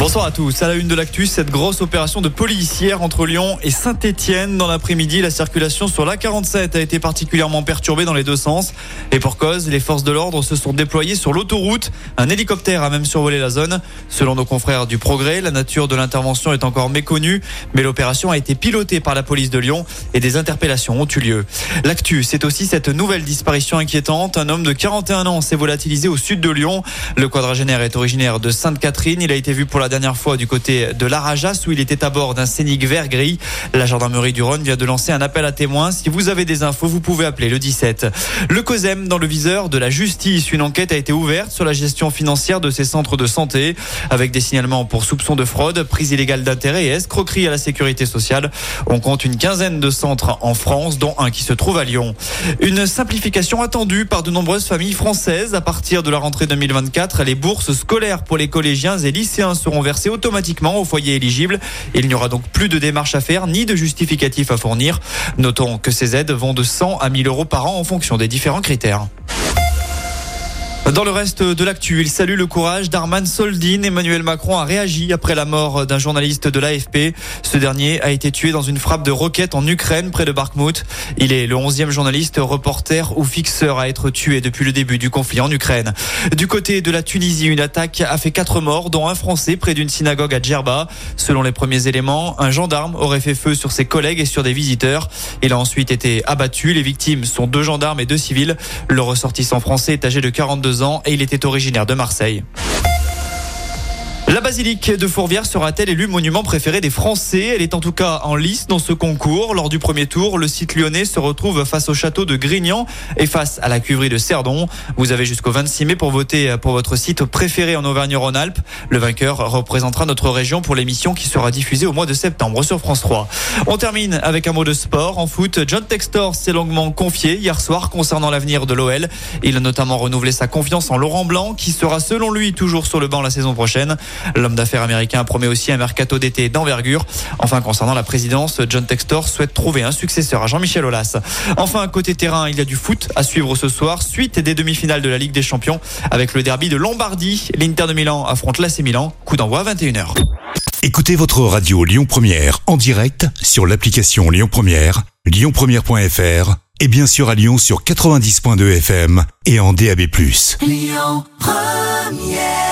Bonsoir à tous. À la une de l'actu, cette grosse opération de police hier entre Lyon et Saint-Etienne. Dans l'après-midi, la circulation sur l'A47 a été particulièrement perturbée dans les deux sens. Et pour cause, les forces de l'ordre se sont déployées sur l'autoroute. Un hélicoptère a même survolé la zone. Selon nos confrères du Progrès, la nature de l'intervention est encore méconnue, mais l'opération a été pilotée par la police de Lyon et des interpellations ont eu lieu. L'actu, c'est aussi cette nouvelle disparition inquiétante. Un homme de 41 ans s'est volatilisé au sud de Lyon. Le quadragénaire est originaire de Sainte-Catherine. Il a été vu pour la dernière fois du côté de l'Arajas où il était à bord d'un Scénic vert gris. La gendarmerie du Rhône vient de lancer un appel à témoins. Si vous avez des infos, vous pouvez appeler le 17. Le COSEM dans le viseur de la justice. Une enquête a été ouverte sur la gestion financière de ces centres de santé avec des signalements pour soupçons de fraude, prise illégale d'intérêt et escroquerie à la sécurité sociale. On compte une quinzaine de centres en France, dont un qui se trouve à Lyon. Une simplification attendue par de nombreuses familles françaises. À partir de la rentrée 2024, les bourses scolaires pour les collégiens et lycéens seront versés automatiquement au foyer éligible. Il n'y aura donc plus de démarches à faire ni de justificatifs à fournir. Notons que ces aides vont de 100 à 1000 euros par an en fonction des différents critères. Dans le reste de l'actu, il salue le courage d'Arman Soldin. Emmanuel Macron a réagi après la mort d'un journaliste de l'AFP. Ce dernier a été tué dans une frappe de roquette en Ukraine, près de Bakhmut. Il est le 11e journaliste, reporter ou fixeur à être tué depuis le début du conflit en Ukraine. Du côté de la Tunisie, une attaque a fait quatre morts, dont un Français près d'une synagogue à Djerba. Selon les premiers éléments, un gendarme aurait fait feu sur ses collègues et sur des visiteurs. Il a ensuite été abattu. Les victimes sont deux gendarmes et deux civils. Le ressortissant français est âgé de 42 ans et il était originaire de Marseille. La basilique de Fourvière sera-t-elle élue monument préféré des Français? Elle est en tout cas en lice dans ce concours. Lors du premier tour, le site lyonnais se retrouve face au château de Grignan et face à la cuverie de Cerdon. Vous avez jusqu'au 26 mai pour voter pour votre site préféré en Auvergne-Rhône-Alpes. Le vainqueur représentera notre région pour l'émission qui sera diffusée au mois de septembre sur France 3. On termine avec un mot de sport. En foot, John Textor s'est longuement confié hier soir concernant l'avenir de l'OL. Il a notamment renouvelé sa confiance en Laurent Blanc qui sera selon lui toujours sur le banc la saison prochaine. L'homme d'affaires américain promet aussi un mercato d'été d'envergure. Enfin, concernant la présidence, John Textor souhaite trouver un successeur à Jean-Michel Aulas. Enfin, côté terrain, il y a du foot à suivre ce soir, suite des demi-finales de la Ligue des Champions avec le derby de Lombardie. L'Inter de Milan affronte l'AC Milan. Coup d'envoi à 21h. Écoutez votre radio Lyon Première en direct sur l'application Lyon Première, lyonpremière.fr et bien sûr à Lyon sur 90.2 FM et en DAB+. Lyon Première